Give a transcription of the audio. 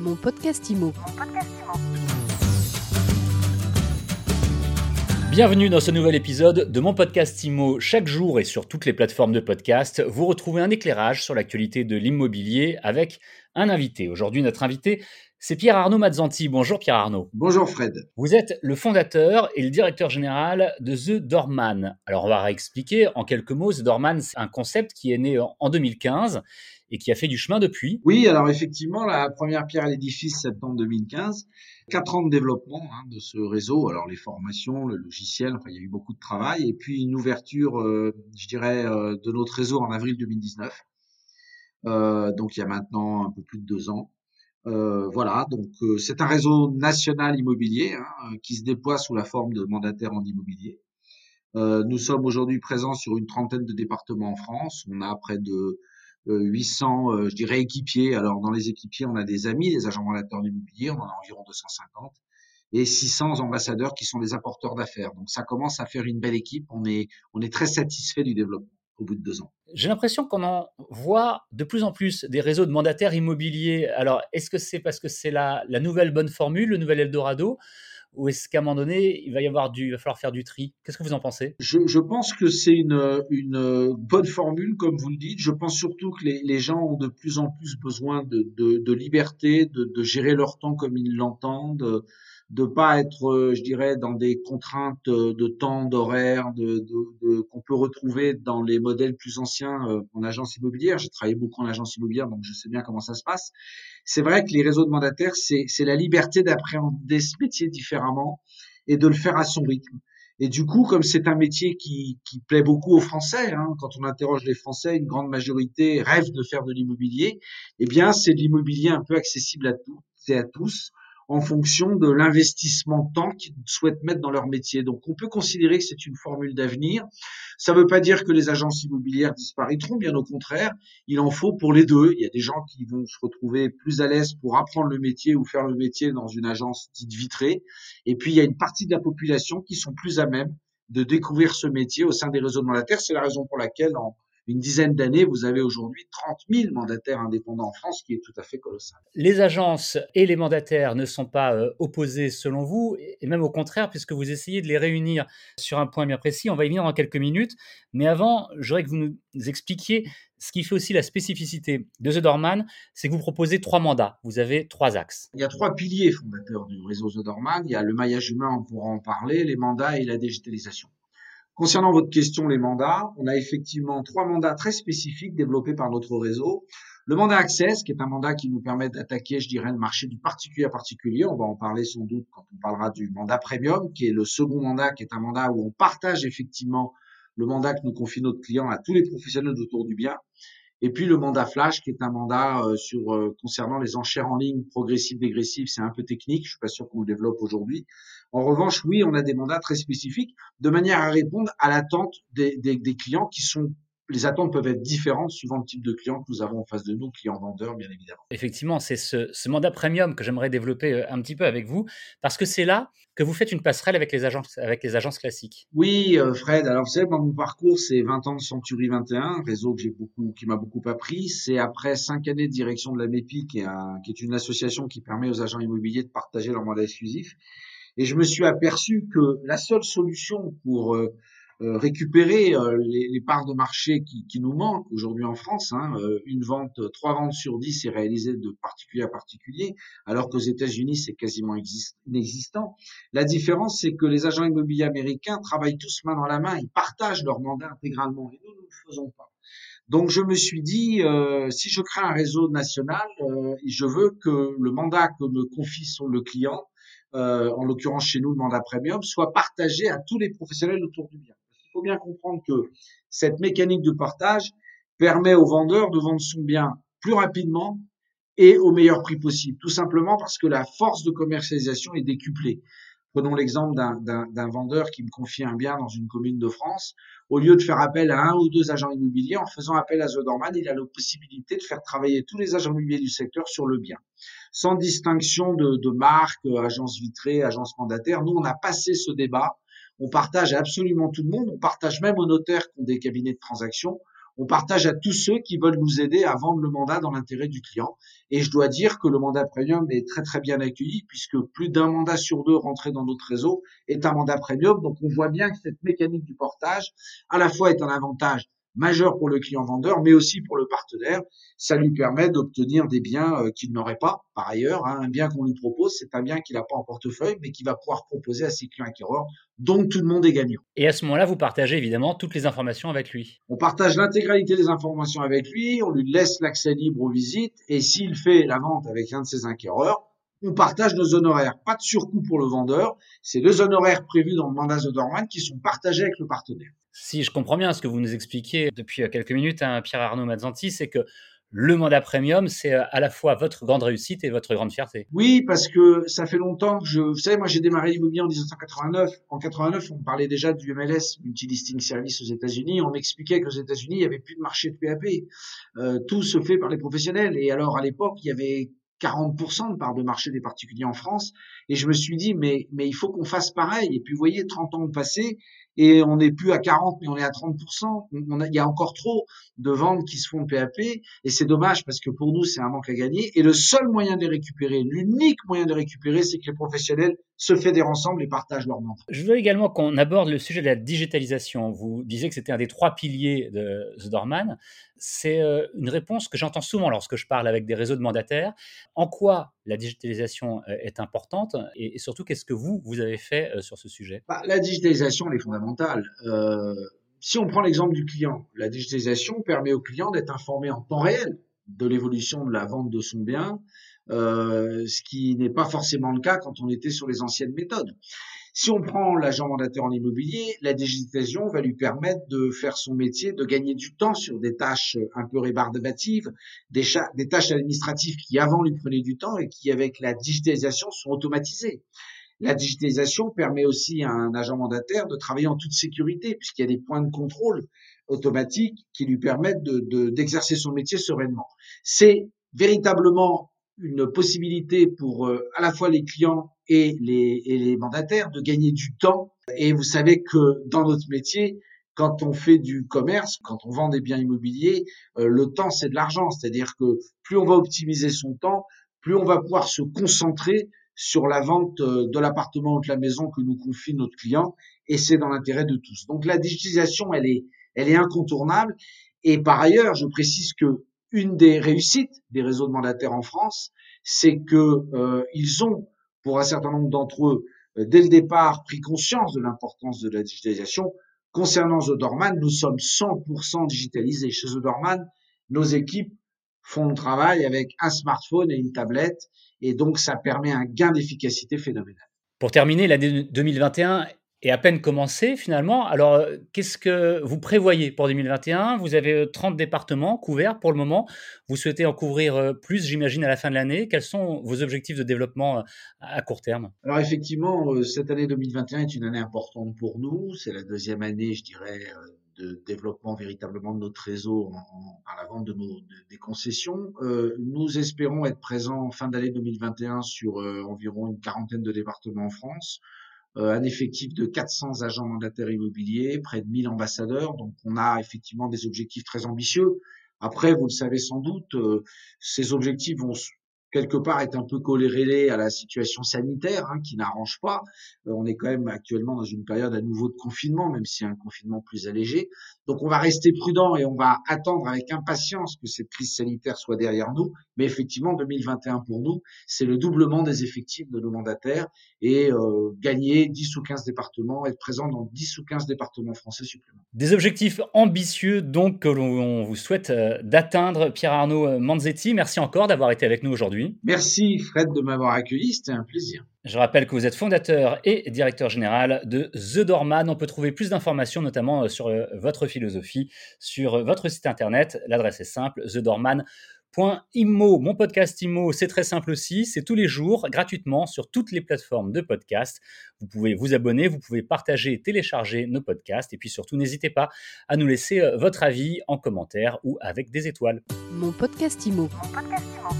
Mon podcast IMO. Bienvenue dans ce nouvel épisode de mon podcast IMO. Chaque jour et sur toutes les plateformes de podcast, vous retrouvez un éclairage sur l'actualité de l'immobilier avec un invité. Aujourd'hui, notre invité, c'est Pierre Arnaud Mazzanti. Bonjour Pierre Arnaud. Bonjour Fred. Vous êtes le fondateur et le directeur général de The Doorman. Alors on va réexpliquer en quelques mots. The Doorman, c'est un concept qui est né en 2015 et qui a fait du chemin depuis. Oui, alors effectivement, la première pierre à l'édifice, septembre 2015. Quatre ans de développement hein, de ce réseau. Alors les formations, le logiciel, il y a eu beaucoup de travail. Et puis une ouverture, euh, je dirais, euh, de notre réseau en avril 2019. Euh, donc il y a maintenant un peu plus de deux ans. Voilà, donc c'est un réseau national immobilier hein, qui se déploie sous la forme de mandataires en immobilier. Nous sommes aujourd'hui présents sur une trentaine de départements en France. On a près de 800, euh, je dirais, équipiers. Alors, dans les équipiers, on a des amis, des agents mandateurs d'immobilier, on en a environ 250, et 600 ambassadeurs qui sont des apporteurs d'affaires. Donc, ça commence à faire une belle équipe. On est, on est très satisfait du développement au bout de deux ans. J'ai l'impression qu'on en voit de plus en plus des réseaux de mandataires immobiliers. Alors, est-ce que c'est parce que c'est la, la nouvelle bonne formule, le nouvel Eldorado? Ou est-ce qu'à un moment donné, il va y avoir du, il va falloir faire du tri? Qu'est-ce que vous en pensez? Je, pense que c'est une, une bonne formule, comme vous le dites. Je pense surtout que les, les gens ont de plus en plus besoin de, de, liberté, de, de, gérer leur temps comme ils l'entendent, de pas être, je dirais, dans des contraintes de temps, d'horaire, de, qu'on peut retrouver dans les modèles plus anciens euh, en agence immobilière. J'ai travaillé beaucoup en agence immobilière, donc je sais bien comment ça se passe. C'est vrai que les réseaux de mandataires, c'est, la liberté d'appréhender ce métier différemment et de le faire à son rythme. Et du coup, comme c'est un métier qui, qui plaît beaucoup aux Français, hein, quand on interroge les Français, une grande majorité rêve de faire de l'immobilier. Eh bien, c'est de l'immobilier un peu accessible à tous et à tous en fonction de l'investissement temps qu'ils souhaitent mettre dans leur métier. Donc, on peut considérer que c'est une formule d'avenir. Ça ne veut pas dire que les agences immobilières disparaîtront, bien au contraire. Il en faut pour les deux. Il y a des gens qui vont se retrouver plus à l'aise pour apprendre le métier ou faire le métier dans une agence dite vitrée. Et puis, il y a une partie de la population qui sont plus à même de découvrir ce métier au sein des réseaux de mandataires. C'est la raison pour laquelle, une dizaine d'années, vous avez aujourd'hui 30 000 mandataires indépendants en France, qui est tout à fait colossal. Les agences et les mandataires ne sont pas euh, opposés selon vous, et même au contraire, puisque vous essayez de les réunir sur un point bien précis. On va y venir dans quelques minutes. Mais avant, j'aurais que vous nous expliquiez ce qui fait aussi la spécificité de The Dorman, c'est que vous proposez trois mandats. Vous avez trois axes. Il y a trois piliers fondateurs du réseau The Dorman. Il y a le maillage humain, on pourra en parler, les mandats et la digitalisation. Concernant votre question, les mandats, on a effectivement trois mandats très spécifiques développés par notre réseau. Le mandat Access, qui est un mandat qui nous permet d'attaquer, je dirais, le marché du particulier à particulier. On va en parler sans doute quand on parlera du mandat Premium, qui est le second mandat, qui est un mandat où on partage effectivement le mandat que nous confie notre client à tous les professionnels autour du bien. Et puis le mandat flash, qui est un mandat euh, sur euh, concernant les enchères en ligne progressives, dégressives, c'est un peu technique. Je suis pas sûr qu'on le développe aujourd'hui. En revanche, oui, on a des mandats très spécifiques de manière à répondre à l'attente des, des, des clients qui sont les attentes peuvent être différentes suivant le type de client que nous avons en face de nous, clients vendeurs, bien évidemment. Effectivement, c'est ce, ce, mandat premium que j'aimerais développer euh, un petit peu avec vous, parce que c'est là que vous faites une passerelle avec les agences, avec les agences classiques. Oui, euh, Fred. Alors, vous savez, dans mon parcours, c'est 20 ans de Century 21, réseau que j'ai beaucoup, qui m'a beaucoup appris. C'est après cinq années de direction de la MEPI, qui est, un, qui est une association qui permet aux agents immobiliers de partager leur mandat exclusif. Et je me suis aperçu que la seule solution pour euh, récupérer euh, les, les, parts de marché qui, qui nous manquent aujourd'hui en France. Hein, euh, une vente, trois ventes sur dix est réalisée de particulier à particulier, alors qu'aux États-Unis c'est quasiment inexistant. La différence, c'est que les agents immobiliers américains travaillent tous main dans la main, ils partagent leur mandat intégralement, et nous, nous ne le faisons pas. Donc je me suis dit, euh, si je crée un réseau national, euh, je veux que le mandat que me confie sur le client, euh, en l'occurrence chez nous le mandat premium, soit partagé à tous les professionnels autour du bien. Faut bien comprendre que cette mécanique de partage permet au vendeur de vendre son bien plus rapidement et au meilleur prix possible, tout simplement parce que la force de commercialisation est décuplée. Prenons l'exemple d'un vendeur qui me confie un bien dans une commune de France. Au lieu de faire appel à un ou deux agents immobiliers, en faisant appel à The Dorman, il a la possibilité de faire travailler tous les agents immobiliers du secteur sur le bien, sans distinction de, de marque, agence vitrée, agence mandataire. Nous, on a passé ce débat on partage absolument tout le monde, on partage même aux notaires qui ont des cabinets de transaction, on partage à tous ceux qui veulent nous aider à vendre le mandat dans l'intérêt du client. Et je dois dire que le mandat premium est très très bien accueilli puisque plus d'un mandat sur deux rentré dans notre réseau est un mandat premium. Donc on voit bien que cette mécanique du portage à la fois est un avantage majeur pour le client vendeur, mais aussi pour le partenaire. Ça lui permet d'obtenir des biens euh, qu'il n'aurait pas par ailleurs. Hein. Un bien qu'on lui propose, c'est un bien qu'il n'a pas en portefeuille, mais qu'il va pouvoir proposer à ses clients acquéreurs. Donc tout le monde est gagnant. Et à ce moment-là, vous partagez évidemment toutes les informations avec lui. On partage l'intégralité des informations avec lui, on lui laisse l'accès libre aux visites, et s'il fait la vente avec un de ses acquéreurs, on partage nos honoraires. Pas de surcoût pour le vendeur. C'est deux honoraires prévus dans le mandat de Dorman qui sont partagés avec le partenaire. Si je comprends bien ce que vous nous expliquez depuis euh, quelques minutes, hein, Pierre-Arnaud Mazzanti, c'est que le mandat premium, c'est euh, à la fois votre grande réussite et votre grande fierté. Oui, parce que ça fait longtemps que je, vous savez, moi j'ai démarré l'immobilier en 1989. En 89, on parlait déjà du MLS, Multilisting Service aux États-Unis. On m'expliquait qu'aux États-Unis, il n'y avait plus de marché de PAP. Euh, tout se fait par les professionnels. Et alors, à l'époque, il y avait 40% de part de marché des particuliers en France. Et je me suis dit, mais, mais il faut qu'on fasse pareil. Et puis, vous voyez, 30 ans ont passé et on n'est plus à 40, mais on est à 30%. On il y a encore trop de ventes qui se font PAP et c'est dommage parce que pour nous, c'est un manque à gagner. Et le seul moyen de les récupérer, l'unique moyen de les récupérer, c'est que les professionnels se fédèrent ensemble et partagent leur ventes. Je veux également qu'on aborde le sujet de la digitalisation. Vous disiez que c'était un des trois piliers de The Dorman. C'est euh, une réponse que j'entends souvent lorsque je parle avec des réseaux de mandataires. En quoi la digitalisation euh, est importante et, surtout qu'est-ce que vous, vous avez fait euh, sur ce sujet? Bah, La digitalisation, elle est fondamentale. Euh, si on prend l'exemple du client, la digitalisation permet au client d'être informé en temps réel de l'évolution de la vente de son bien, ce qui n'est pas forcément le cas quand on était sur les anciennes méthodes. Si on prend l'agent mandataire en immobilier, la digitalisation va lui permettre de faire son métier, de gagner du temps sur des tâches un peu rébarbatives, des, des tâches administratives qui avant lui prenaient du temps et qui avec la digitalisation sont automatisées. La digitalisation permet aussi à un agent mandataire de travailler en toute sécurité puisqu'il y a des points de contrôle automatiques qui lui permettent d'exercer de, son métier sereinement. C'est véritablement une possibilité pour euh, à la fois les clients et les, et les mandataires de gagner du temps. Et vous savez que dans notre métier, quand on fait du commerce, quand on vend des biens immobiliers, euh, le temps c'est de l'argent. C'est-à-dire que plus on va optimiser son temps, plus on va pouvoir se concentrer sur la vente euh, de l'appartement ou de la maison que nous confie notre client. Et c'est dans l'intérêt de tous. Donc la digitalisation, elle est, elle est incontournable. Et par ailleurs, je précise que une des réussites des réseaux de mandataires en France, c'est que euh, ils ont, pour un certain nombre d'entre eux, euh, dès le départ, pris conscience de l'importance de la digitalisation. Concernant The Dorman, nous sommes 100% digitalisés. Chez The Dorman, nos équipes font le travail avec un smartphone et une tablette, et donc ça permet un gain d'efficacité phénoménal. Pour terminer, l'année 2021 et à peine commencé finalement. Alors, euh, qu'est-ce que vous prévoyez pour 2021 Vous avez 30 euh, départements couverts pour le moment. Vous souhaitez en couvrir euh, plus, j'imagine, à la fin de l'année. Quels sont vos objectifs de développement à court terme? Alors, effectivement, cette année 2021 est une année importante pour nous. C'est la deuxième année, je dirais, de développement véritablement de notre réseau par la vente de nos, des concessions. nous espérons être présents en fin d'année 2021 sur environ une quarantaine de départements en France. Euh, un effectif de 400 agents mandataires immobiliers, près de 1000 ambassadeurs. Donc on a effectivement des objectifs très ambitieux. Après, vous le savez sans doute, euh, ces objectifs vont quelque part est un peu coléré à la situation sanitaire hein, qui n'arrange pas. Euh, on est quand même actuellement dans une période à nouveau de confinement, même si un confinement plus allégé. Donc on va rester prudent et on va attendre avec impatience que cette crise sanitaire soit derrière nous. Mais effectivement, 2021 pour nous, c'est le doublement des effectifs de nos mandataires et euh, gagner 10 ou 15 départements, être présent dans 10 ou 15 départements français supplémentaires. Des objectifs ambitieux donc que l'on vous souhaite euh, d'atteindre. Pierre-Arnaud Manzetti, merci encore d'avoir été avec nous aujourd'hui. Merci Fred de m'avoir accueilli, c'était un plaisir. Je rappelle que vous êtes fondateur et directeur général de The Dorman. On peut trouver plus d'informations, notamment euh, sur euh, votre philosophie, sur euh, votre site internet. L'adresse est simple, thedorman.immo. Mon podcast Immo, c'est très simple aussi. C'est tous les jours, gratuitement, sur toutes les plateformes de podcast. Vous pouvez vous abonner, vous pouvez partager, télécharger nos podcasts. Et puis surtout, n'hésitez pas à nous laisser votre avis en commentaire ou avec des étoiles. Mon podcast Mon podcast Imo.